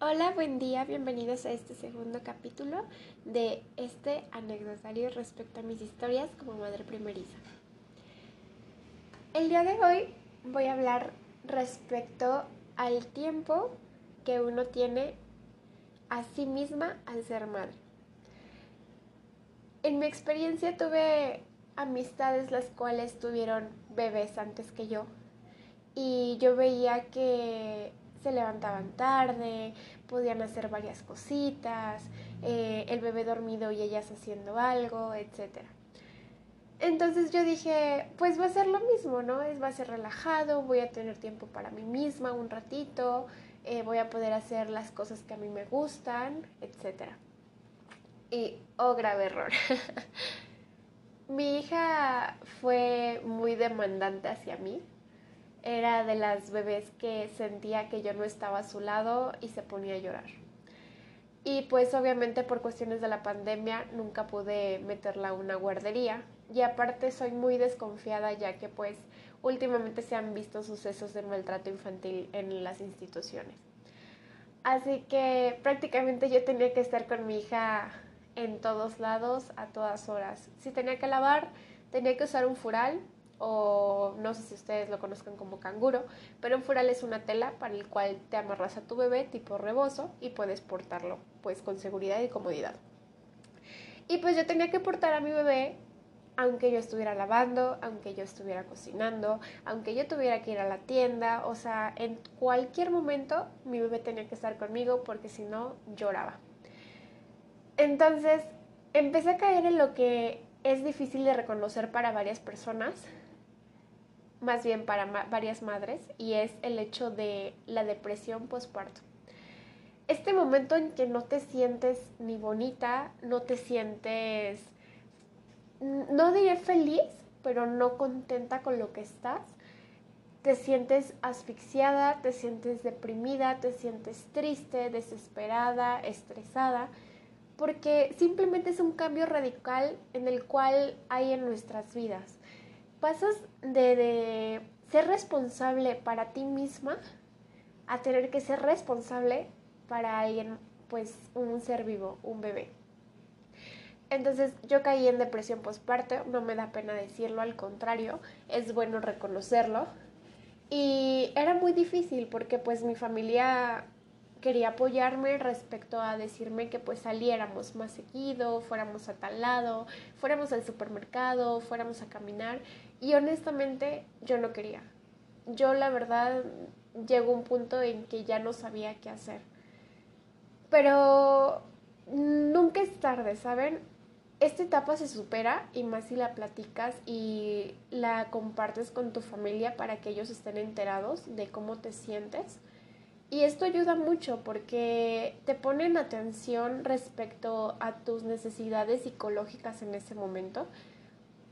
Hola, buen día, bienvenidos a este segundo capítulo de este anecdotario respecto a mis historias como madre primeriza. El día de hoy voy a hablar respecto al tiempo que uno tiene a sí misma al ser madre. En mi experiencia tuve amistades las cuales tuvieron bebés antes que yo y yo veía que se levantaban tarde, podían hacer varias cositas, eh, el bebé dormido y ellas haciendo algo, etc. Entonces yo dije, pues va a ser lo mismo, ¿no? Es, va a ser relajado, voy a tener tiempo para mí misma un ratito, eh, voy a poder hacer las cosas que a mí me gustan, etc. Y, oh, grave error. Mi hija fue muy demandante hacia mí, era de las bebés que sentía que yo no estaba a su lado y se ponía a llorar. Y pues obviamente por cuestiones de la pandemia nunca pude meterla a una guardería. Y aparte soy muy desconfiada ya que pues últimamente se han visto sucesos de maltrato infantil en las instituciones. Así que prácticamente yo tenía que estar con mi hija en todos lados, a todas horas. Si tenía que lavar, tenía que usar un fural o no sé si ustedes lo conozcan como canguro, pero un fural es una tela para el cual te amarras a tu bebé tipo rebozo y puedes portarlo pues con seguridad y comodidad. Y pues yo tenía que portar a mi bebé aunque yo estuviera lavando, aunque yo estuviera cocinando, aunque yo tuviera que ir a la tienda, o sea, en cualquier momento mi bebé tenía que estar conmigo porque si no lloraba. Entonces empecé a caer en lo que es difícil de reconocer para varias personas, más bien para varias madres, y es el hecho de la depresión postparto. Este momento en que no te sientes ni bonita, no te sientes, no diré feliz, pero no contenta con lo que estás, te sientes asfixiada, te sientes deprimida, te sientes triste, desesperada, estresada, porque simplemente es un cambio radical en el cual hay en nuestras vidas pasas de, ser responsable para ti misma a tener que ser responsable para alguien, pues un ser vivo, un bebé. Entonces yo caí en depresión postparto, no me da pena decirlo, al contrario, es bueno reconocerlo. Y era muy difícil porque pues mi familia quería apoyarme respecto a decirme que pues saliéramos más seguido, fuéramos a tal lado, fuéramos al supermercado, fuéramos a caminar y honestamente yo no quería. Yo la verdad llegó un punto en que ya no sabía qué hacer. Pero nunca es tarde, ¿saben? Esta etapa se supera y más si la platicas y la compartes con tu familia para que ellos estén enterados de cómo te sientes y esto ayuda mucho porque te ponen atención respecto a tus necesidades psicológicas en ese momento.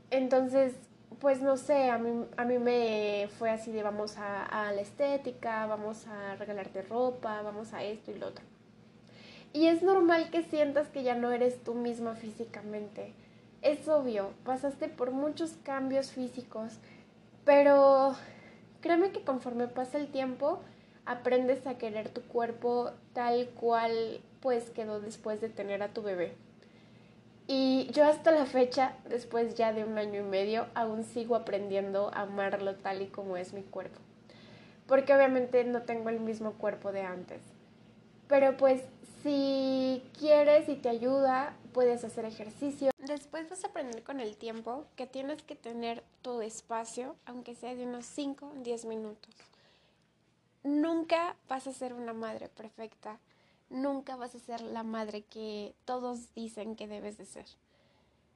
Entonces, pues no sé, a mí, a mí me fue así de vamos a, a la estética, vamos a regalarte ropa, vamos a esto y lo otro. Y es normal que sientas que ya no eres tú misma físicamente. Es obvio, pasaste por muchos cambios físicos, pero créeme que conforme pasa el tiempo, aprendes a querer tu cuerpo tal cual pues quedó después de tener a tu bebé. Y yo hasta la fecha, después ya de un año y medio, aún sigo aprendiendo a amarlo tal y como es mi cuerpo. Porque obviamente no tengo el mismo cuerpo de antes. Pero pues si quieres y te ayuda, puedes hacer ejercicio. Después vas a aprender con el tiempo que tienes que tener tu espacio, aunque sea de unos 5 o 10 minutos nunca vas a ser una madre perfecta, nunca vas a ser la madre que todos dicen que debes de ser.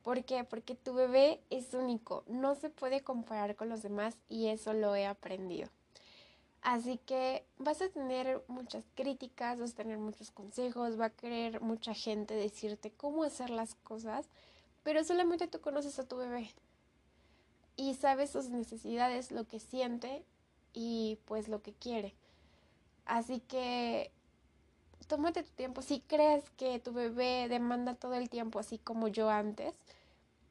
¿Por qué? Porque tu bebé es único, no se puede comparar con los demás y eso lo he aprendido. Así que vas a tener muchas críticas, vas a tener muchos consejos, va a querer mucha gente decirte cómo hacer las cosas, pero solamente tú conoces a tu bebé y sabes sus necesidades, lo que siente y pues lo que quiere. Así que tómate tu tiempo. Si crees que tu bebé demanda todo el tiempo, así como yo antes,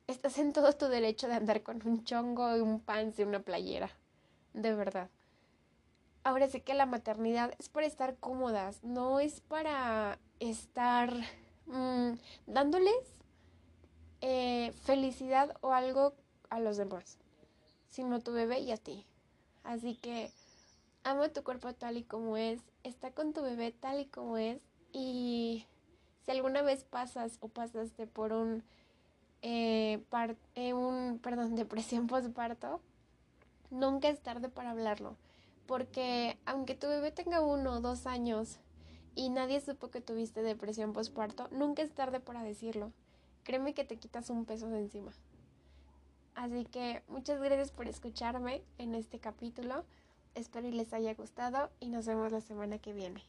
estás en todo tu derecho de andar con un chongo y un pants y una playera. De verdad. ahora sé que la maternidad es para estar cómodas, no es para estar mm, dándoles eh, felicidad o algo a los demás, sino a tu bebé y a ti. Así que ama tu cuerpo tal y como es, está con tu bebé tal y como es y si alguna vez pasas o pasaste por un, eh, eh, un perdón, depresión postparto, nunca es tarde para hablarlo. Porque aunque tu bebé tenga uno o dos años y nadie supo que tuviste depresión postparto, nunca es tarde para decirlo. Créeme que te quitas un peso de encima. Así que muchas gracias por escucharme en este capítulo. Espero y les haya gustado y nos vemos la semana que viene.